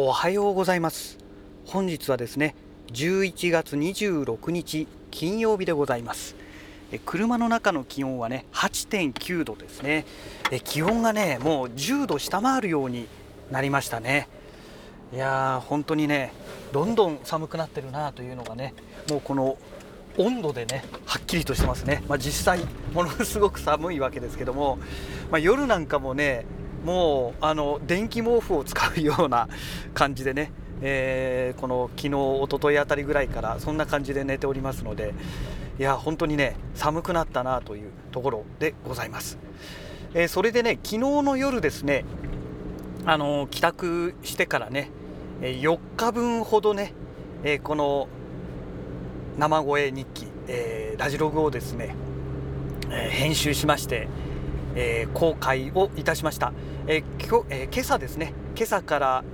おはようございます。本日はですね11月26日金曜日でございます。車の中の気温はね8.9度ですね。気温がねもう10度下回るようになりましたね。いやー本当にねどんどん寒くなってるなというのがねもうこの温度でねはっきりとしてますね、まあ、実際ものすごく寒いわけですけども、まあ、夜なんかもねもうあの電気毛布を使うような感じでね、えー、この昨日一昨日あたりぐらいからそんな感じで寝ておりますのでいや本当にね寒くなったなというところでございます、えー、それでね昨日の夜ですねあの帰宅してからね4日分ほどね、えー、この生声日記、えー、ラジログをですね、え、編集しましてえー、公開をいたしました、えーきょえー、今朝ですね。今朝から、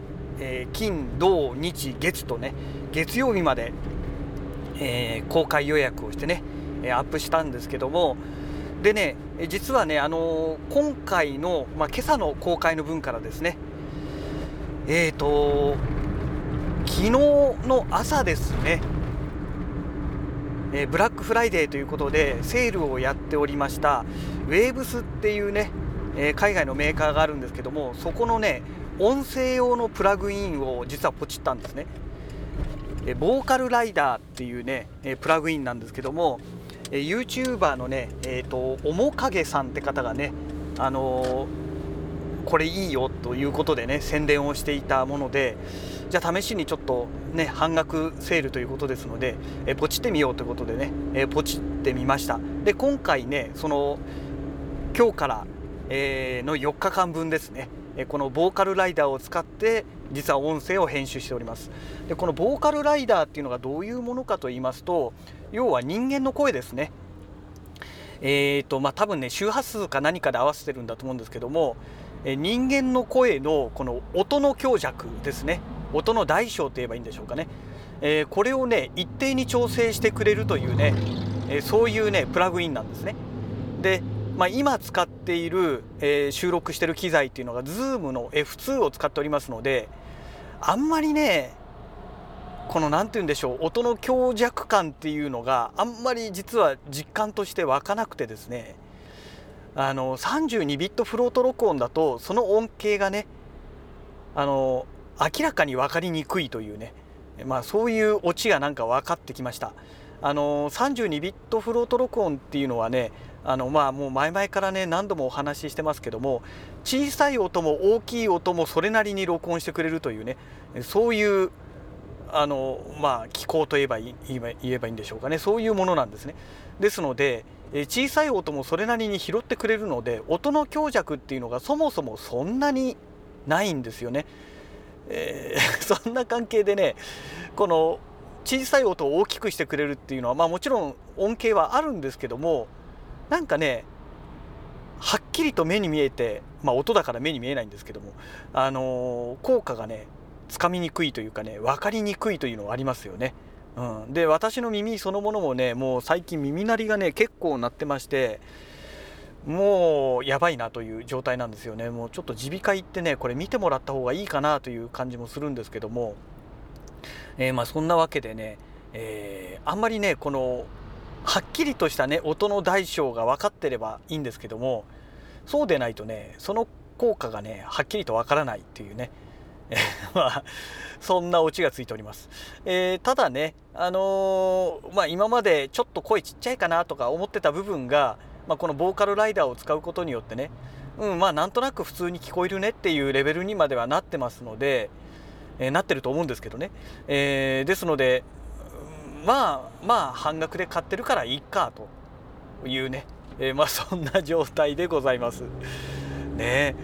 え金土日月とね月曜日まで、え公開予約をしてねアップしたんですけどもでね実はねあの今回の、まあ、今朝の公開の分からですねえっ、と昨日の朝ですねえブラックフライデーということでセールをやっておりました。ウェーブスっていうね、え海外のメーカーがあるんですけどもそこのね音声用のプラグインを実はポチったんですね。えボーカルライダーっていうね、えプラグインなんですけども、え YouTuber のねえっ、ー、と面影さんって方がねあのー、これいいよということでね宣伝をしていたものでじゃあ試しにちょっとね半額セールということですので、えポチってみようということでね、えポチってみました。で今回ねその今日から、え、の4日間分ですね。このボーカルライダーを使って実は音声を編集しております。でこのボーカルライダーっていうのがどういうものかと言いますと要は人間の声ですね。えーとまあ、多分ね周波数か何かで合わせてるんだと思うんですけども人間の声のこの音の強弱ですね。音の大小と言えばいいんでしょうかね、えー、これをね一定に調整してくれるというね、えー、そういうねプラグインなんですね。で、まあ、今使っている、えー、収録してる機材っていうのが Zoom の F2 を使っておりますのであんまりねこの何て言うんでしょう音の強弱感っていうのがあんまり実は実感として湧かなくてですねあの32ビットフロート録音だとその音形がねあの明らかに分かりにくいというね、まあ、そういうオチがなんか分かってきました。あの32ビットフロート録音っていうのはねあのまあもう前々からね何度もお話ししてますけども小さい音も大きい音もそれなりに録音してくれるというねそういうあのまあ機構と言えば言えばいいんでしょうかねそういうものなんですね。ですので小さい音もそれなりに拾ってくれるので音の強弱っていうのがそもそもそんなにないんですよね。えー、そんな関係でねこの小さい音を大きくしてくれるっていうのはまあもちろん恩恵はあるんですけどもなんかねはっきりと目に見えてまあ音だから目に見えないんですけどもあのー、効果がねつかみにくいというかね分かりにくいというのはありますよね。うん、で私の耳そのものもねもう最近耳鳴りがね結構鳴ってましてもうやばいなという状態なんですよね。もうちょっと耳鼻科行ってねこれ見てもらった方がいいかなという感じもするんですけども、えー、まあそんなわけでね、えー、あんまりねこのはっきりとしたね音の大小が分かってればいいんですけどもそうでないとねその効果がねはっきりと分からないっていうね。まそんなオチがついております、えー、ただねあのー、まあ今までちょっと声ちっちゃいかなとか思ってた部分がまあ、このボーカルライダーを使うことによってね、うん、まあなんとなく普通に聞こえるねっていうレベルにまではなってますので、えー、なってると思うんですけどね、えー、ですのでまあまあ半額で買ってるからいいかというね、えー、まあそんな状態でございます。ね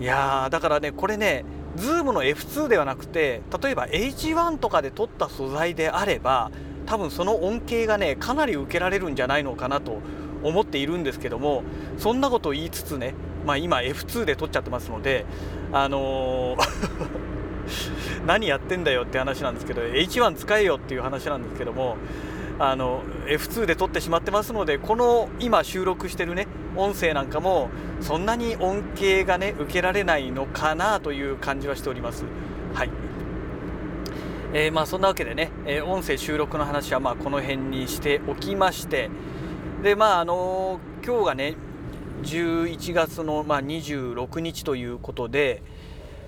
いやだからねこれね Zoom の F2 ではなくて例えば H1 とかで撮った素材であれば多分その恩恵がねかなり受けられるんじゃないのかなと思っているんですけどもそんなことを言いつつね、まあ、今 F2 で撮っちゃってますのであのー 何やってんだよって話なんですけど H1 使えよっていう話なんですけどもあの F2 で撮ってしまってますのでこの今収録してるね音声なんかもそんなに恩恵がね受けられないのかなという感じはしております。はいえー、まあそんなわけでね、えー、音声収録の話はまあこの辺にしておきましてでまああの、今日がね11月のまあ26日ということで、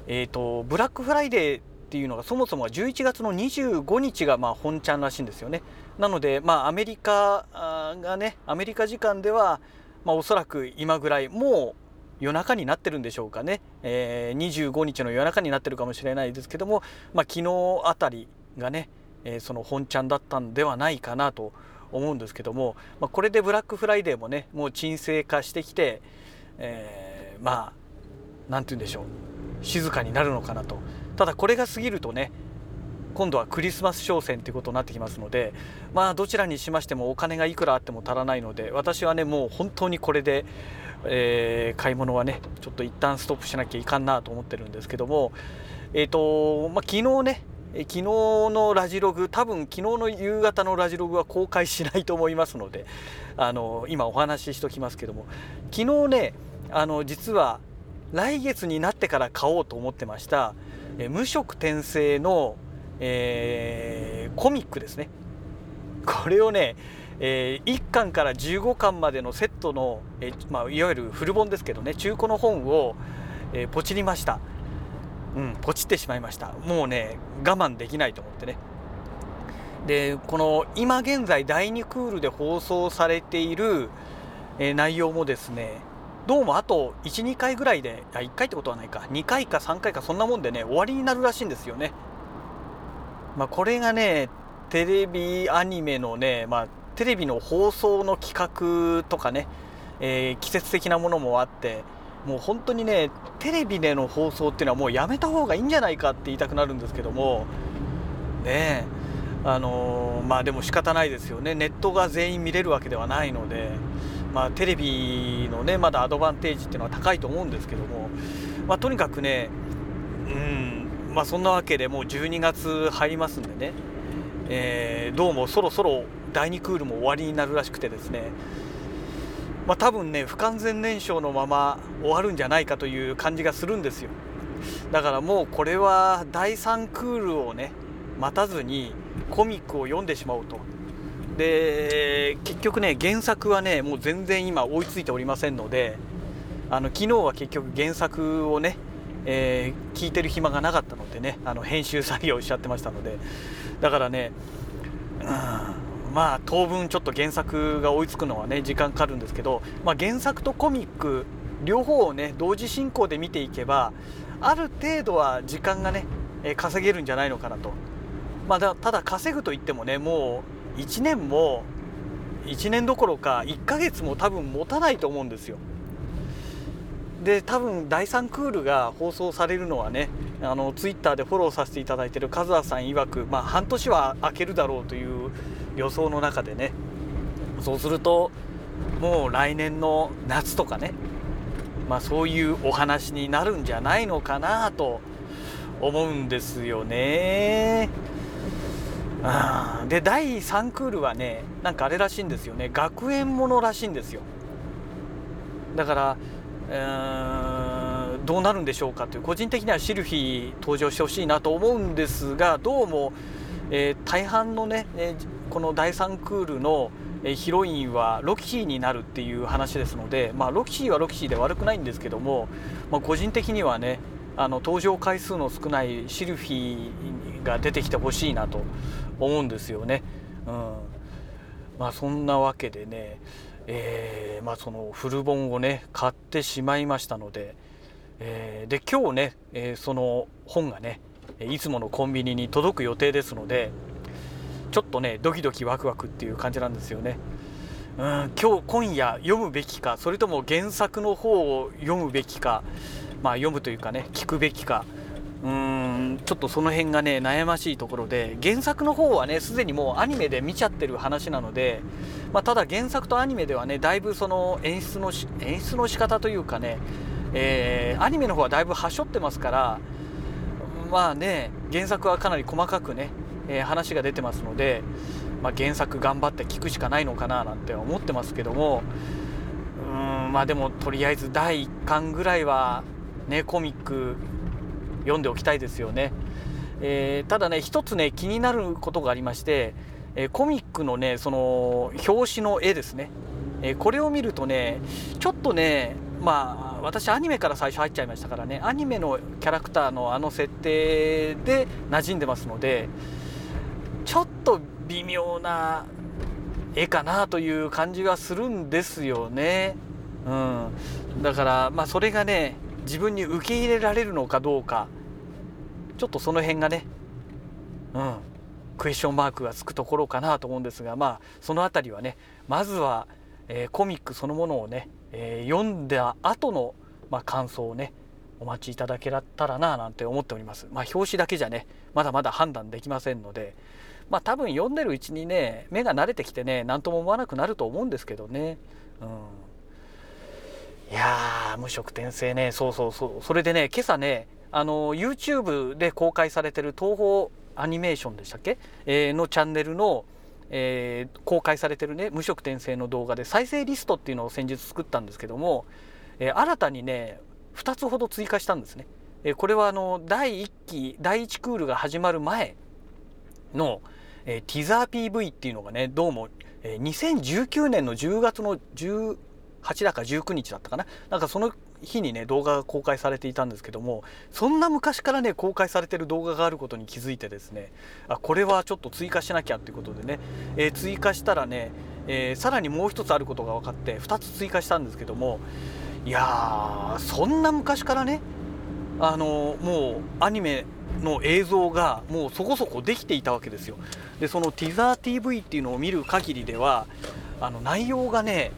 えーと、ブラックフライデーっていうのがそもそもは11月の25日がまあ本ちゃんらしいんですよね。なのでまあアメリカがねアメリカ時間ではまあおそらく今ぐらいもう夜中になってるんでしょうかね、えー、25日の夜中になってるかもしれないですけども、まあ、昨日あたりがね、えー、その本ちゃんだったんではないかなと思うんですけども、まあ、これでブラックフライデーもねもう沈静化してきて、えー、まあ何て言うんでしょう。静かになるのかなと。ただこれが過ぎるとね今度はクリスマス商戦ということになってきますのでまあどちらにしましてもお金がいくらあっても足らないので私はねもう本当にこれでえー、買い物はねちょっと一旦ストップしなきゃいかんなと思ってるんですけどもえっ、ー、とまあ昨日ね昨日のラジログ多分昨日の夕方のラジログは公開しないと思いますのであの今お話ししときますけども昨日ねあの実は来月になってから買おうと思ってましたえ無色転生の、えー、コミックですね。これをねえー、1巻から15巻までのセットの、えー、まあ、いわゆる古本ですけどね中古の本を、えー、ポチりました。うんポチってしまいました。もうね我慢できないと思ってね。でこの今現在第2クールで放送されている、えー、内容もですねどうもあと12回ぐらいであ1回ってことはないか。2回か3回かそんなもんでね終わりになるらしいんですよね。まあ、これがねテレビアニメのね、まあ、テレビの放送の企画とかね、えー、季節的なものもあってもう本当にねテレビでの放送っていうのはもうやめた方がいいんじゃないかって言いたくなるんですけどもねあのー、まあでも仕方ないですよね。ネットが全員見れるわけではないので、まあ、テレビのねまだアドバンテージっていうのは高いと思うんですけども、まあ、とにかくねうんまあそんなわけでもう12月入りますんでね、えー、どうもそろそろ第2クールも終わりになるらしくてですねまあ、多分ね不完全燃焼のまま終わるんじゃないかという感じがするんですよ。だからもうこれは第3クールをね待たずにコミックを読んでしまおうと。で結局ね原作はねもう全然今追いついておりませんのであの昨日は結局原作をね、えー、聞いてる暇がなかったのでねあの編集作業しちゃってましたので。だからねうんまあ当分ちょっと原作が追いつくのはね時間かかるんですけど、まあ、原作とコミック両方をね同時進行で見ていけばある程度は時間がね稼げるんじゃないのかなと、まあ、だただ稼ぐといってもねもう1年も1年どころか1ヶ月も多分持たないと思うんですよ。で多分第3クールが放送されるのはねあのツイッターでフォローさせていただいている和田さん曰く、まあ、半年は空けるだろうという予想の中でね。そうするともう来年の夏とかね。まあそういうお話になるんじゃないのかなと思うんですよね。で第3クールはねなんかあれらしいんですよね。学園ものらしいんですよ。だから、えー、どうなるんでしょうかという。個人的にはシルフィー登場してほしいなと思うんですがどうもえー、大半のね、えこの第3クールのヒロインはロキシーになるっていう話ですので、まあ、ロキシーはロキシーで悪くないんですけども、まあ、個人的にはねあの登場回数の少ないシルフィーが出てきてほしいなと思うんですよね。うんまあ、そんなわけでね、えー、まあ、そのフル本をね買ってしまいましたので、えー、で今日ね、えー、その本がねいつものコンビニに届く予定ですのでちょっとねドキドキワクワクっていう感じなんですよね。うん今日今夜読むべきかそれとも原作の方を読むべきかまあ読むというかね聞くべきかうーんちょっとその辺がね悩ましいところで原作の方はねすでにもうアニメで見ちゃってる話なので、まあ、ただ原作とアニメではねだいぶその演出の演出の仕方というかね、えー、アニメの方はだいぶはしょってますからまあね原作はかなり細かくね、えー、話が出てますので、まあ、原作頑張って聞くしかないのかななんて思ってますけどもうんまあでもとりあえず第1巻ぐらいはねコミック読んでおきたいですよね。えー、ただね一つね気になることがありまして、えー、コミックのねその表紙の絵ですね、えー、これを見るとねちょっとねまあ私アニメから最初入っちゃいましたからね。アニメのキャラクターのあの設定で馴染んでますのでちょっと微妙な絵かなという感じがするんですよね。うん、だからまあそれがね自分に受け入れられるのかどうかちょっとその辺がね、うん、クエスチョンマークがつくところかなと思うんですがまあその辺りはねまずは、えー、コミックそのものをね、えー、読んだ後のまあ、感想をねお待ちいただけたらななんて思っております。まあ、表紙だけじゃねまだまだ判断できませんのでまあ多分読んでるうちにね目が慣れてきてね何とも思わなくなると思うんですけどね。うんいや無色転生ねそうそうそうそれでね今朝ねあの YouTube で公開されてる東宝アニメーションでしたっけ、えー、のチャンネルの、えー、公開されてるね無色転生の動画で再生リストっていうのを先日作ったんですけども、えー、新たにね2つほど追加したんですね。えこれはあの第1期第1クールが始まる前の、えティザー PV っていうのがねどうも、え2019年の10月の10 8だか19日だったかななんかその日にね動画が公開されていたんですけどもそんな昔からね公開されてる動画があることに気づいてですねあこれはちょっと追加しなきゃっていうことでね、えー、追加したらね、えー、さらにもう一つあることが分かって2つ追加したんですけどもいやーそんな昔からねあのもうアニメの映像がもうそこそこできていたわけですよ。でそのティザー TV っていうのを見る限りではあの内容がね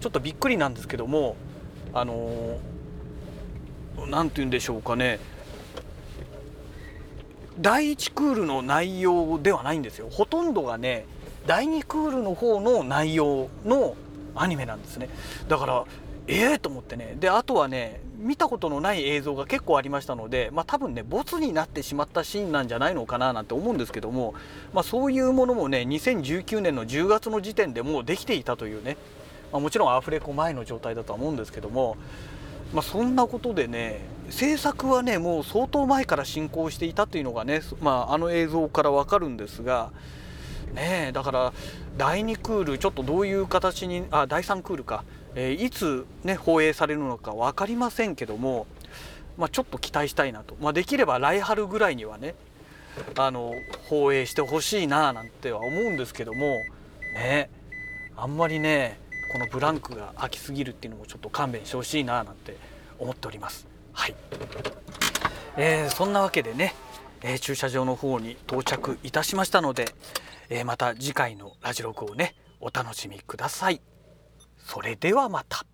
ちょっとびっくりなんですけどもあの何て言うんでしょうかね。第1クールの内容ではないんですよ。ほとんどがね第2クールの方の内容のアニメなんですね。だからええー、と思ってね。であとはね見たことのない映像が結構ありましたのでまあ多分ねボツになってしまったシーンなんじゃないのかななんて思うんですけども、まあ、そういうものもね2019年の10月の時点でもうできていたというねまあ、もちろんアフレコ前の状態だとは思うんですけども、まあ、そんなことでね制作はねもう相当前から進行していたというのがね、まあ、あの映像から分かるんですが。ねだから第2クールちょっとどういう形にあ第3クールか、えー、いつね放映されるのか分かりませんけども、まあ、ちょっと期待したいなと、まあ、できれば来春ぐらいにはねあの放映してほしいななんては思うんですけどもねあんまりねこのブランクが空きすぎるっていうのもちょっと勘弁してほしいななんて思っております。はい、えー、そんなわけでね、えー、駐車場の方に到着いたしましたので、えー、また次回のラジログをねお楽しみください。それではまた。